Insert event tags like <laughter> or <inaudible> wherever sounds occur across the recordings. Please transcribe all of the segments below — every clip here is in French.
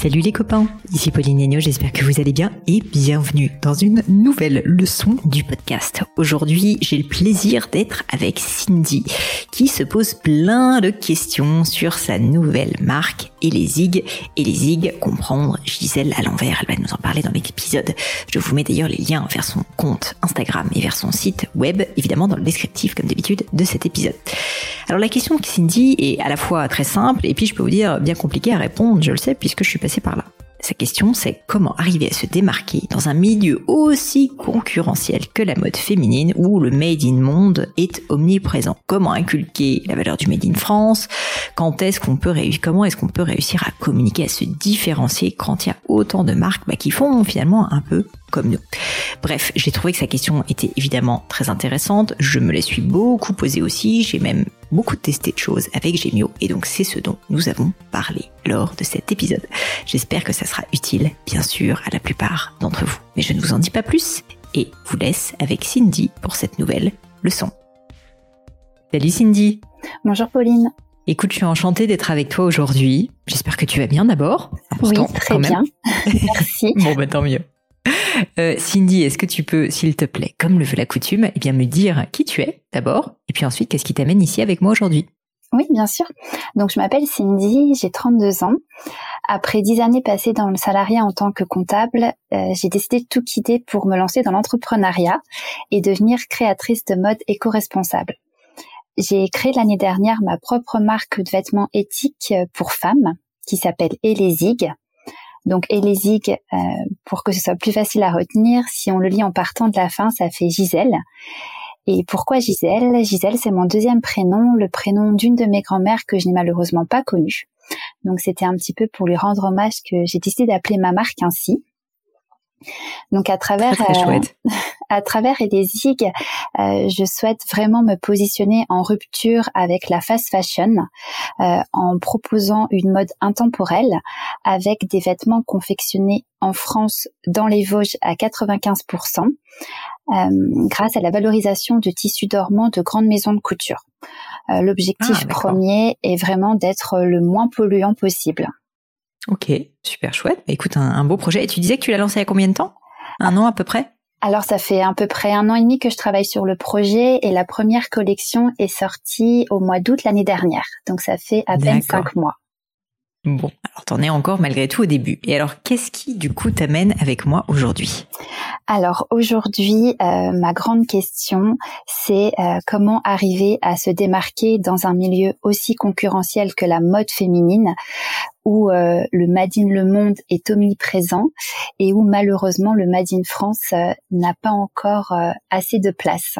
Salut les copains, ici Pauline Agneau, j'espère que vous allez bien et bienvenue dans une nouvelle leçon du podcast. Aujourd'hui, j'ai le plaisir d'être avec Cindy qui se pose plein de questions sur sa nouvelle marque et les zig et les zig comprendre Gisèle à l'envers. Elle va nous en parler dans l'épisode. Je vous mets d'ailleurs les liens vers son compte Instagram et vers son site web, évidemment dans le descriptif comme d'habitude de cet épisode. Alors la question de Cindy est à la fois très simple et puis je peux vous dire bien compliquée à répondre, je le sais puisque je suis passée par là. Sa question, c'est comment arriver à se démarquer dans un milieu aussi concurrentiel que la mode féminine où le made in monde est omniprésent? Comment inculquer la valeur du made in France? Comment est-ce qu'on peut réussir à communiquer, à se différencier quand il y a autant de marques bah, qui font finalement un peu comme nous. Bref, j'ai trouvé que sa question était évidemment très intéressante. Je me la suis beaucoup posée aussi. J'ai même beaucoup testé de choses avec Gemio et donc c'est ce dont nous avons parlé lors de cet épisode. J'espère que ça sera utile, bien sûr, à la plupart d'entre vous. Mais je ne vous en dis pas plus et vous laisse avec Cindy pour cette nouvelle leçon. Salut Cindy Bonjour Pauline Écoute, je suis enchantée d'être avec toi aujourd'hui. J'espère que tu vas bien d'abord. Oui, très bien. <laughs> Merci. bon, bah tant mieux. Euh, Cindy, est-ce que tu peux, s'il te plaît, comme le veut la coutume, eh bien me dire qui tu es d'abord, et puis ensuite qu'est-ce qui t'amène ici avec moi aujourd'hui? Oui, bien sûr. Donc je m'appelle Cindy, j'ai 32 ans. Après 10 années passées dans le salariat en tant que comptable, euh, j'ai décidé de tout quitter pour me lancer dans l'entrepreneuriat et devenir créatrice de mode éco-responsable. J'ai créé l'année dernière ma propre marque de vêtements éthiques pour femmes qui s'appelle Elésig donc Elésig, euh, pour que ce soit plus facile à retenir, si on le lit en partant de la fin, ça fait Gisèle. Et pourquoi Gisèle? Gisèle, c'est mon deuxième prénom, le prénom d'une de mes grand-mères que je n'ai malheureusement pas connue. Donc c'était un petit peu pour lui rendre hommage que j'ai décidé d'appeler ma marque ainsi. Donc à travers euh, <laughs> à travers euh, je souhaite vraiment me positionner en rupture avec la fast fashion euh, en proposant une mode intemporelle avec des vêtements confectionnés en France dans les Vosges à 95% grâce à la valorisation de tissus dormants de grandes maisons de couture. L'objectif ah, premier est vraiment d'être le moins polluant possible. Ok, super chouette. Bah, écoute, un, beau projet. Et tu disais que tu l'as lancé il y a combien de temps? Un an à peu près? Alors ça fait à peu près un an et demi que je travaille sur le projet et la première collection est sortie au mois d'août l'année dernière. Donc ça fait à peine cinq mois. Bon, alors t'en es encore malgré tout au début. Et alors, qu'est-ce qui du coup t'amène avec moi aujourd'hui? Alors aujourd'hui, euh, ma grande question, c'est euh, comment arriver à se démarquer dans un milieu aussi concurrentiel que la mode féminine, où euh, le Made in Le Monde est omniprésent et où malheureusement le Made in France n'a pas encore assez de place.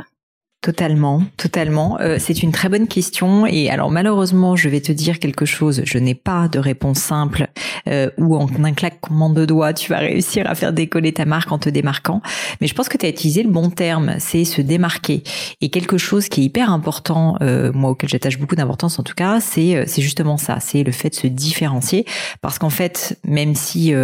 Totalement, totalement. Euh, c'est une très bonne question et alors malheureusement, je vais te dire quelque chose. Je n'ai pas de réponse simple euh, où en un claquement de doigts, tu vas réussir à faire décoller ta marque en te démarquant. Mais je pense que tu as utilisé le bon terme, c'est se démarquer. Et quelque chose qui est hyper important, euh, moi auquel j'attache beaucoup d'importance en tout cas, c'est c'est justement ça, c'est le fait de se différencier. Parce qu'en fait, même si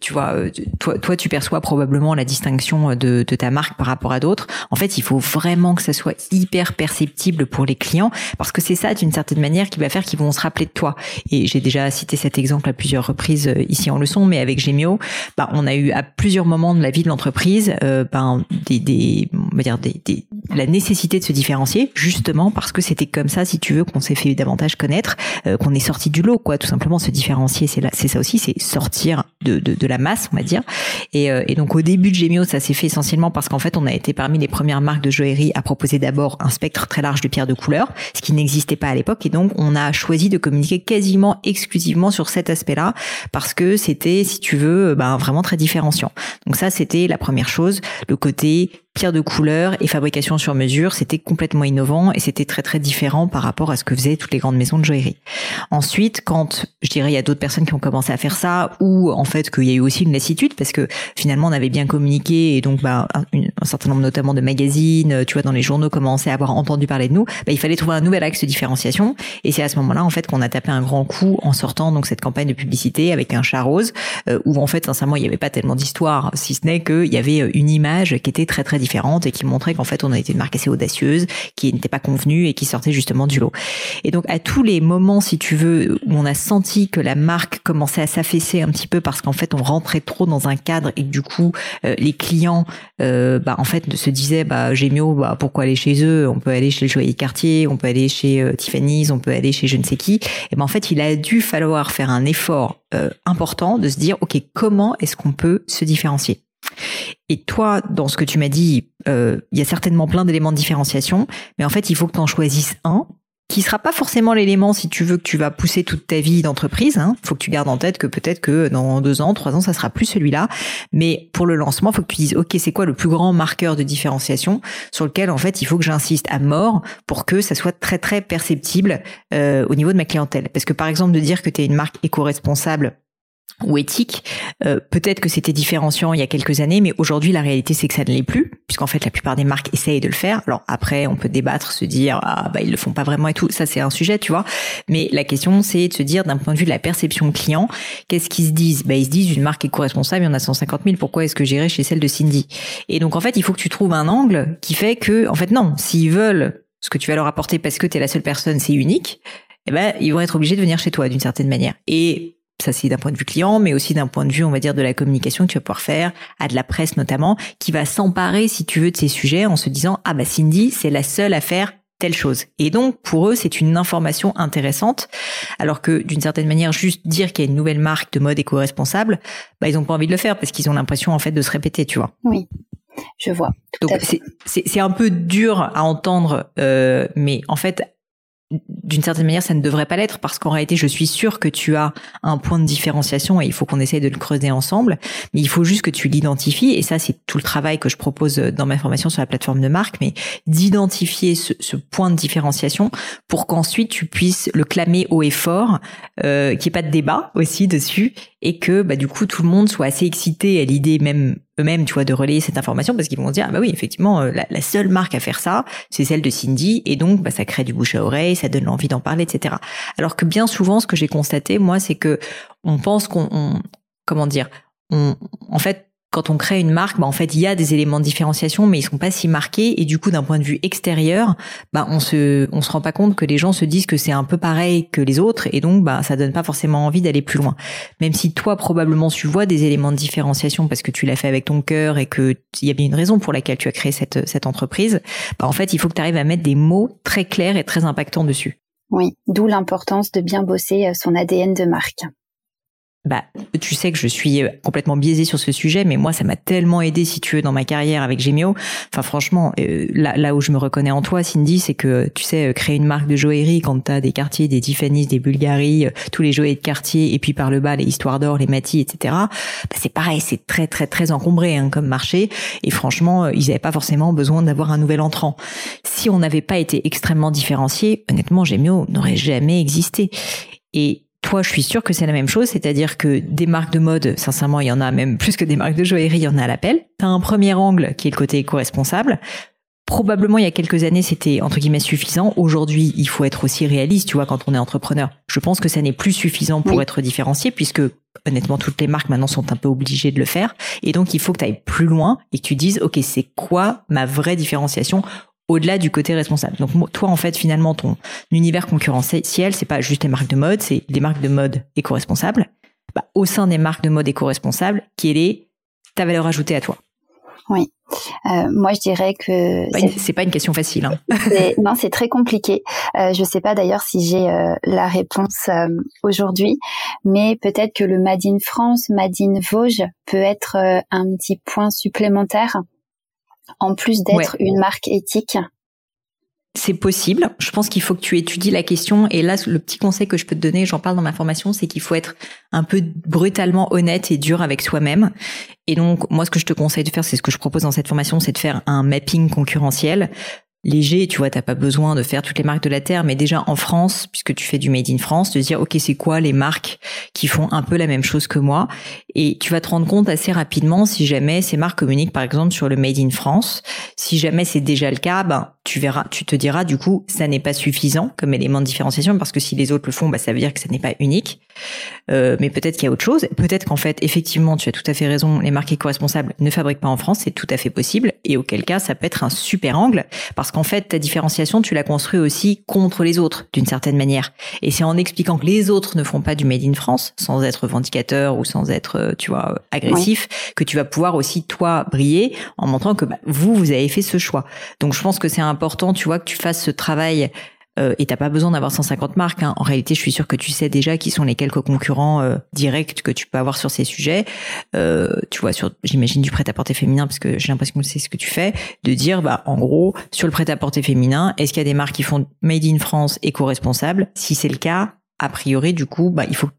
tu vois, toi, toi tu perçois probablement la distinction de ta marque par rapport à d'autres, en fait, il faut vraiment que ça soit hyper perceptible pour les clients parce que c'est ça d'une certaine manière qui va faire qu'ils vont se rappeler de toi. Et j'ai déjà cité cet exemple à plusieurs reprises euh, ici en leçon, mais avec Gemio, bah, on a eu à plusieurs moments de la vie de l'entreprise ben, des, des, on va dire des, la nécessité de se différencier, justement parce que c'était comme ça, si tu veux, qu'on s'est fait davantage connaître, euh, qu'on est sorti du lot, quoi. Tout simplement, se différencier, c'est c'est ça aussi, c'est sortir de, de, la masse, on va dire. Et, et donc au début de Gemio, ça s'est fait essentiellement parce qu'en fait, on a été parmi les premières marques de joaillerie à proposer d'abord un spectre très large de pierres de couleur, ce qui n'existait pas à l'époque. Et donc, on a choisi de communiquer quasiment exclusivement sur cet aspect-là parce que c'était, si tu veux, ben, vraiment très différenciant. Donc ça, c'était la première chose, le côté pierre de couleur et fabrication sur mesure, c'était complètement innovant et c'était très très différent par rapport à ce que faisaient toutes les grandes maisons de joaillerie. Ensuite, quand je dirais il y a d'autres personnes qui ont commencé à faire ça ou en fait qu'il y a eu aussi une lassitude parce que finalement on avait bien communiqué et donc bah, un, certain nombre notamment de magazines, tu vois dans les journaux commençaient à avoir entendu parler de nous, bah, il fallait trouver un nouvel axe de différenciation et c'est à ce moment-là en fait qu'on a tapé un grand coup en sortant donc cette campagne de publicité avec un chat rose euh, où en fait sincèrement il n'y avait pas tellement d'histoire si ce n'est qu'il y avait une image qui était très très différentes et qui montraient qu'en fait on été une marque assez audacieuse, qui n'était pas convenue et qui sortait justement du lot. Et donc à tous les moments, si tu veux, où on a senti que la marque commençait à s'affaisser un petit peu parce qu'en fait on rentrait trop dans un cadre et du coup euh, les clients, euh, bah en fait se disaient bah Gémio, bah pourquoi aller chez eux? On peut aller chez le joaillier quartier, on peut aller chez euh, Tiffany's, on peut aller chez je ne sais qui. Et ben en fait il a dû falloir faire un effort important de se dire ok comment est-ce qu'on peut se différencier? Et toi, dans ce que tu m'as dit, euh, il y a certainement plein d'éléments de différenciation, mais en fait, il faut que tu en choisisses un qui sera pas forcément l'élément si tu veux que tu vas pousser toute ta vie d'entreprise. Hein. faut que tu gardes en tête que peut-être que dans deux ans, trois ans, ça sera plus celui-là. Mais pour le lancement, faut que tu dises, ok, c'est quoi le plus grand marqueur de différenciation sur lequel en fait il faut que j'insiste à mort pour que ça soit très très perceptible euh, au niveau de ma clientèle? Parce que par exemple de dire que tu une marque éco-responsable ou éthique. Euh, peut-être que c'était différenciant il y a quelques années, mais aujourd'hui la réalité c'est que ça ne l'est plus, puisqu'en fait la plupart des marques essayent de le faire. Alors après on peut débattre, se dire ah bah ils le font pas vraiment et tout, ça c'est un sujet, tu vois. Mais la question c'est de se dire d'un point de vue de la perception client, qu'est-ce qu'ils se disent? Bah ils se disent une marque éco-responsable, il y en a 150 000, pourquoi est-ce que j'irai chez celle de Cindy? Et donc en fait il faut que tu trouves un angle qui fait que en fait non, s'ils veulent ce que tu vas leur apporter parce que tu es la seule personne, c'est unique. Eh ben, ils vont être obligés de venir chez toi d'une certaine manière. Et ça c'est d'un point de vue client, mais aussi d'un point de vue, on va dire, de la communication que tu vas pouvoir faire, à de la presse notamment, qui va s'emparer, si tu veux, de ces sujets en se disant, ah bah Cindy, c'est la seule à faire telle chose. Et donc, pour eux, c'est une information intéressante, alors que d'une certaine manière, juste dire qu'il y a une nouvelle marque de mode éco-responsable, bah, ils ont pas envie de le faire parce qu'ils ont l'impression, en fait, de se répéter, tu vois. Oui. Je vois. Donc c'est un peu dur à entendre, euh, mais en fait d'une certaine manière, ça ne devrait pas l'être parce qu'en réalité, je suis sûre que tu as un point de différenciation et il faut qu'on essaye de le creuser ensemble. Mais il faut juste que tu l'identifies et ça, c'est tout le travail que je propose dans ma formation sur la plateforme de marque, mais d'identifier ce, ce, point de différenciation pour qu'ensuite tu puisses le clamer haut et fort, euh, qu'il n'y ait pas de débat aussi dessus et que bah, du coup tout le monde soit assez excité à l'idée même eux-mêmes, tu vois, de relayer cette information parce qu'ils vont se dire, ah bah oui, effectivement, euh, la, seule marque à faire ça, c'est celle de Cindy, et donc bah, ça crée du bouche à oreille, ça donne l'envie d'en parler, etc. Alors que bien souvent, ce que j'ai constaté, moi, c'est que on pense qu'on, comment dire, on, en fait, quand on crée une marque, bah, en fait, il y a des éléments de différenciation, mais ils sont pas si marqués. Et du coup, d'un point de vue extérieur, bah, on se, on se rend pas compte que les gens se disent que c'est un peu pareil que les autres, et donc, bah, ça donne pas forcément envie d'aller plus loin. Même si toi, probablement, tu vois des éléments de différenciation parce que tu l'as fait avec ton cœur et que il y a bien une raison pour laquelle tu as créé cette, cette entreprise. Bah, en fait, il faut que tu arrives à mettre des mots très clairs et très impactants dessus. Oui, d'où l'importance de bien bosser euh, son ADN de marque bah, tu sais que je suis euh, complètement biaisée sur ce sujet, mais moi, ça m'a tellement aidé, si tu veux, dans ma carrière avec Gemio. Enfin, franchement, euh, là, là où je me reconnais en toi, Cindy, c'est que, tu sais, euh, créer une marque de joaillerie quand t'as des quartiers, des Tiffany's, des Bulgaries, tous les joailliers de quartier, et puis par le bas, les histoires d'or, les Matis, etc. Bah, c'est pareil, c'est très, très, très encombré hein, comme marché. Et franchement, ils n'avaient pas forcément besoin d'avoir un nouvel entrant. Si on n'avait pas été extrêmement différencié, honnêtement, Gemio n'aurait jamais existé. Et toi, je suis sûre que c'est la même chose, c'est-à-dire que des marques de mode, sincèrement, il y en a même plus que des marques de joaillerie, il y en a à l'appel. Tu as un premier angle qui est le côté éco-responsable. Probablement, il y a quelques années, c'était entre guillemets suffisant. Aujourd'hui, il faut être aussi réaliste, tu vois, quand on est entrepreneur. Je pense que ça n'est plus suffisant pour être différencié, puisque honnêtement, toutes les marques maintenant sont un peu obligées de le faire. Et donc, il faut que tu ailles plus loin et que tu dises, OK, c'est quoi ma vraie différenciation au-delà du côté responsable. Donc toi en fait finalement ton univers concurrentiel c'est pas juste les marques de mode, c'est des marques de mode éco-responsables. Bah, au sein des marques de mode éco-responsables, quelle est ta valeur ajoutée à toi? Oui. euh, moi, je dirais que c'est pas une question facile. Hein. <laughs> non, c'est très compliqué. Euh, je sais pas d'ailleurs si j'ai euh, la réponse euh, aujourd'hui, mais peut-être que le Made in France, Made in Vosges peut être un petit point supplémentaire en plus d'être une marque éthique c'est possible. Je pense qu'il faut que tu étudies la question. Et là, le petit conseil que je peux te donner, j'en parle dans ma formation, c'est qu'il faut être un peu brutalement honnête et dur avec soi-même. Et donc, moi, ce que je te conseille de faire, c'est ce que je propose dans cette formation, c'est de faire un mapping concurrentiel léger, tu vois, t'as pas besoin de faire toutes les marques de la terre, mais déjà en France, puisque tu fais du made in France, de dire ok c'est quoi les marques qui font un peu la même chose que moi, et tu vas te rendre compte assez rapidement si jamais ces marques communiquent par exemple sur le made in France. Si jamais c'est déjà le cas, ben tu verras, tu te diras du coup ça n'est pas suffisant comme élément de différenciation parce que si les autres le font, bah ça veut dire que ça n'est pas unique. Euh, mais peut-être qu'il y a autre chose. Peut-être qu'en fait effectivement tu as tout à fait raison, les marques éco-responsables ne fabriquent pas en France, c'est tout à fait possible, et auquel cas ça peut être un super angle parce qu'en fait, ta différenciation, tu la construis aussi contre les autres, d'une certaine manière. Et c'est en expliquant que les autres ne font pas du Made in France, sans être vendicateur ou sans être, euh, tu vois, agressif, que tu vas pouvoir aussi, toi, briller en montrant que bah, vous, vous avez fait ce choix. Donc, je pense que c'est important, tu vois, que tu fasses ce travail euh, et t'as pas besoin d'avoir 150 marques. Hein. En réalité, je suis sûre que tu sais déjà qui sont les quelques concurrents euh, directs que tu peux avoir sur ces sujets. Euh, tu vois, sur, j'imagine du prêt-à-porter féminin, parce que j'ai l'impression que c'est ce que tu fais, de dire, bah, en gros, sur le prêt-à-porter féminin, est-ce qu'il y a des marques qui font made in France éco-responsable Si c'est le cas, a priori, du coup, bah, il faut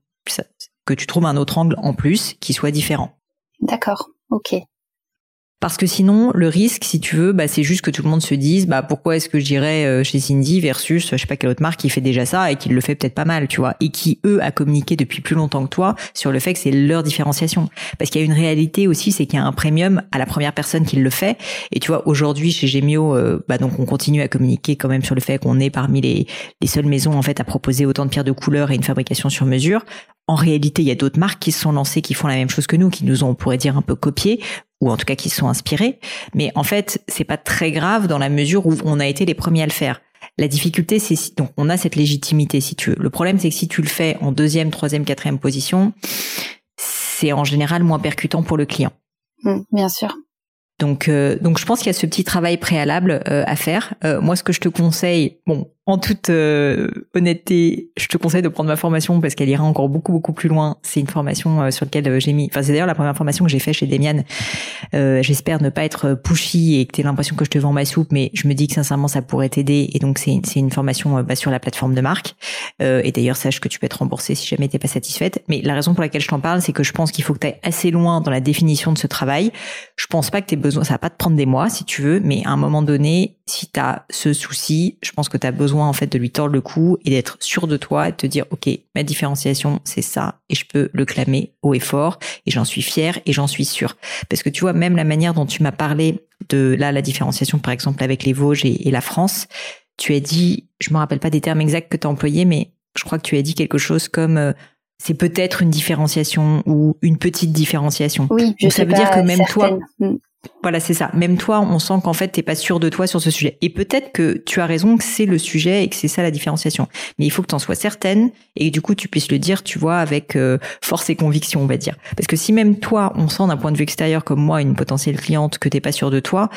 que tu trouves un autre angle en plus qui soit différent. D'accord. Ok. Parce que sinon, le risque, si tu veux, bah, c'est juste que tout le monde se dise, bah, pourquoi est-ce que j'irais euh, chez Cindy versus, je sais pas quelle autre marque qui fait déjà ça et qui le fait peut-être pas mal, tu vois, et qui, eux, a communiqué depuis plus longtemps que toi sur le fait que c'est leur différenciation. Parce qu'il y a une réalité aussi, c'est qu'il y a un premium à la première personne qui le fait. Et tu vois, aujourd'hui, chez Gemio, euh, bah, donc, on continue à communiquer quand même sur le fait qu'on est parmi les, les seules maisons, en fait, à proposer autant de pierres de couleur et une fabrication sur mesure. En réalité, il y a d'autres marques qui se sont lancées, qui font la même chose que nous, qui nous ont, on pourrait dire, un peu copié ou en tout cas qui sont inspirés. Mais en fait, c'est pas très grave dans la mesure où on a été les premiers à le faire. La difficulté, c'est donc on a cette légitimité si tu veux. Le problème, c'est que si tu le fais en deuxième, troisième, quatrième position, c'est en général moins percutant pour le client. Mmh, bien sûr. Donc, euh, donc je pense qu'il y a ce petit travail préalable euh, à faire. Euh, moi, ce que je te conseille, bon, en toute euh, honnêteté, je te conseille de prendre ma formation parce qu'elle ira encore beaucoup beaucoup plus loin. C'est une formation euh, sur laquelle euh, j'ai mis. Enfin, c'est d'ailleurs la première formation que j'ai fait chez Demian. J'espère ne pas être pushy et que tu aies l'impression que je te vends ma soupe, mais je me dis que sincèrement ça pourrait t'aider. Et donc c'est c'est une formation bah, sur la plateforme de marque. et d'ailleurs sache que tu peux être remboursé si jamais t'es pas satisfaite. Mais la raison pour laquelle je t'en parle, c'est que je pense qu'il faut que tu ailles assez loin dans la définition de ce travail. Je pense pas que tu besoin. Ça va pas te prendre des mois si tu veux, mais à un moment donné, si tu as ce souci, je pense que tu as besoin en fait de lui tordre le cou et d'être sûr de toi et de te dire ok ma différenciation c'est ça et je peux le clamer haut et fort et j'en suis fier et j'en suis sûr parce que tu vois même la manière dont tu m'as parlé de là la différenciation par exemple avec les Vosges et, la France tu as dit je me rappelle pas des termes exacts que tu as employés mais je crois que tu as dit quelque chose comme euh, c'est peut-être une différenciation ou une petite différenciation. Oui, je ça veut dire que même toi. Voilà, c'est ça. Même toi, on sent qu'en fait, t'es pas sûr de toi sur ce sujet. Et peut-être que tu as raison que c'est le sujet et que c'est ça la différenciation. Mais il faut que tu en sois certaine et que du coup, tu puisses le dire, tu vois, avec euh, force et conviction, on va dire. Parce que si même toi, on sent d'un point de vue extérieur comme moi, une potentielle cliente, que t'es pas sûr de toi,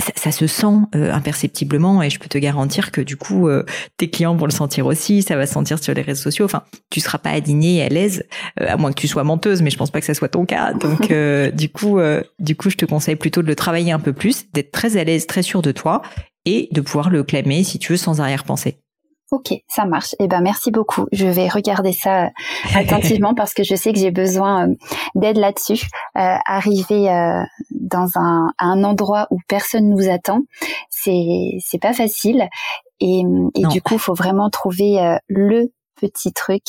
ça, se sent euh, imperceptiblement et je peux te garantir que du coup euh, tes clients vont le sentir aussi, ça va se sentir sur les réseaux sociaux. Enfin, tu seras pas alignée et à l'aise, euh, à moins que tu sois menteuse, mais je pense pas que ça soit ton cas. Donc <laughs> du coup, du coup, je te conseille plutôt de le travailler un peu plus, d'être très à l'aise, très sûr de toi et de pouvoir le clamer si tu veux sans arrière-pensée. Ok, ça marche. Eh ben merci beaucoup. Je vais regarder ça euh, <laughs> attentivement parce que je sais que j'ai besoin euh, d'aide là-dessus. Euh, arriver dans un, un endroit où personne nous attend, c'est c'est pas facile et, et du coup, il faut vraiment trouver le petit truc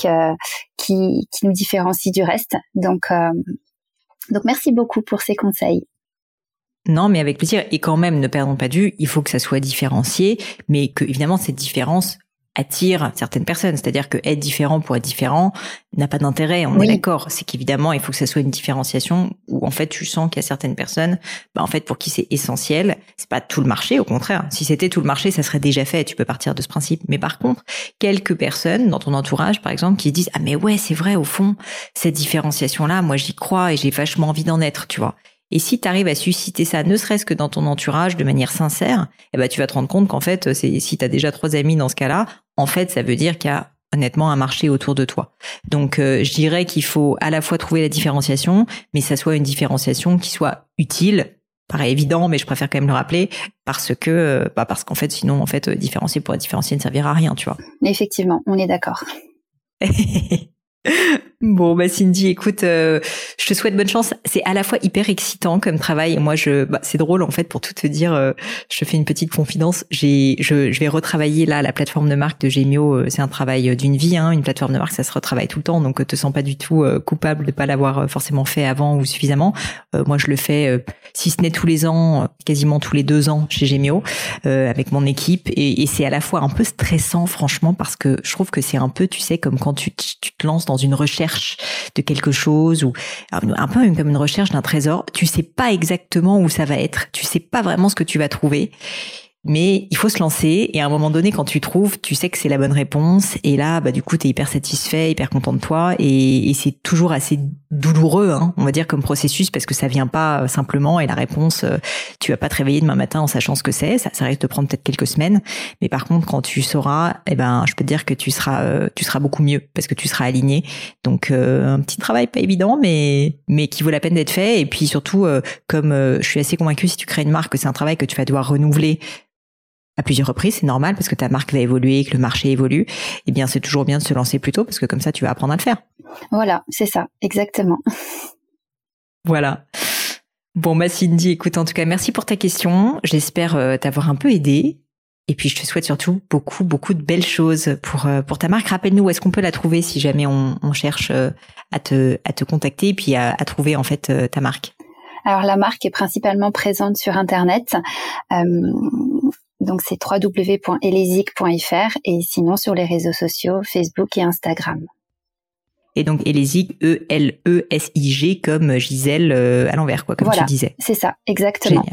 qui qui nous différencie du reste. Donc donc merci beaucoup pour ces conseils. Non, mais avec plaisir. Et quand même, ne perdons pas du, il faut que ça soit différencié, mais que évidemment cette différence attire certaines personnes. C'est-à-dire que être différent pour être différent n'a pas d'intérêt. On est d'accord. C'est qu'évidemment, il faut que ça soit une différenciation où en fait tu sens qu'il y a certaines personnes, bah en fait pour qui c'est essentiel. C'est pas tout le marché, au contraire. Si c'était tout le marché, ça serait déjà fait. Tu peux partir de ce principe. Mais par contre, quelques personnes dans ton entourage, par exemple, qui disent ah mais ouais c'est vrai au fond cette différenciation là, moi j'y crois et j'ai vachement envie d'en être, tu vois. Et si tu arrives à susciter ça, ne serait-ce que dans ton entourage, de manière sincère, eh ben, tu vas te rendre compte qu'en fait, si tu as déjà trois amis dans ce cas-là, en fait, ça veut dire qu'il y a honnêtement un marché autour de toi. Donc euh, je dirais qu'il faut à la fois trouver la différenciation, mais ça soit une différenciation qui soit utile. Paraît évident, mais je préfère quand même le rappeler parce que, euh, bah parce qu'en fait, sinon, en fait, euh, différencier pour être différencier ne servira à rien, tu vois. Effectivement, on est d'accord. <laughs> Bon, bah Cindy, écoute, euh, je te souhaite bonne chance. C'est à la fois hyper excitant comme travail. Moi, je, bah, c'est drôle en fait pour tout te dire. Euh, je te fais une petite confidence. J'ai, je, je vais retravailler là la plateforme de marque de Gemio. Euh, c'est un travail d'une vie, hein. Une plateforme de marque, ça se retravaille tout le temps. Donc, te sens pas du tout coupable de pas l'avoir forcément fait avant ou suffisamment. moi, je le fais, si ce n'est tous les ans, quasiment tous les deux ans chez Gemio, avec mon équipe. Et, et c'est à la fois un peu stressant, franchement, parce que je trouve que c'est un peu, tu sais, comme quand tu, tu te lances dans une recherche de quelque chose ou un peu comme une recherche d'un trésor. Tu sais pas exactement où ça va être. Tu sais pas vraiment ce que tu vas trouver. Mais il faut se lancer et à un moment donné, quand tu trouves, tu sais que c'est la bonne réponse. Et là, bah du coup, t'es hyper satisfait, hyper content de toi. Et, c'est toujours assez douloureux, hein, on va dire comme processus parce que ça vient pas euh, simplement. Et la réponse, euh, tu vas pas te réveiller demain matin en sachant ce que c'est, ça, ça risque de prendre peut-être quelques semaines, mais par contre, quand tu sauras, eh ben, je peux te dire que tu seras, euh, tu seras beaucoup mieux parce que tu seras aligné. Donc un petit travail pas évident, mais mais qui vaut la peine d'être fait. Et puis surtout, comme je suis assez convaincue, si tu crées une marque, c'est un travail que tu vas devoir renouveler à plusieurs reprises, c'est normal parce que ta marque va évoluer, que le marché évolue. Eh bien, c'est toujours bien de se lancer plus tôt parce que comme ça, tu vas apprendre à le faire. Voilà, c'est ça, exactement. Voilà. Bon, bah Cindy, écoute, en tout cas, merci pour ta question. J'espère euh, t'avoir un peu aidé. Et puis, je te souhaite surtout beaucoup, beaucoup de belles choses pour euh, pour ta marque. Rappelle-nous où est-ce qu'on peut la trouver si jamais on, cherche euh, à te à te contacter et puis à, trouver en fait ta marque. Alors la marque est principalement présente sur Internet. Donc c'est www.elesic.fr et sinon sur les réseaux sociaux Facebook et Instagram. Et donc Elesic, E-L-E-S-I-G comme Gisèle euh, à l'envers, quoi, comme tu disais. C'est ça, exactement.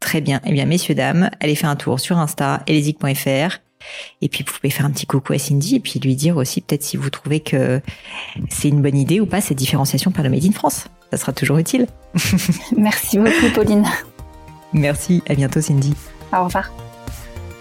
Très bien. Eh bien, messieurs, dames, allez faire un tour sur Insta, elesic.fr. Et puis, vous pouvez faire un petit coucou à Cindy et puis lui dire aussi peut-être si vous trouvez que c'est une bonne idée ou pas cette différenciation par le Made in France. Ça sera toujours utile. <laughs> Merci beaucoup, Pauline. Merci. À bientôt, Cindy. Au revoir.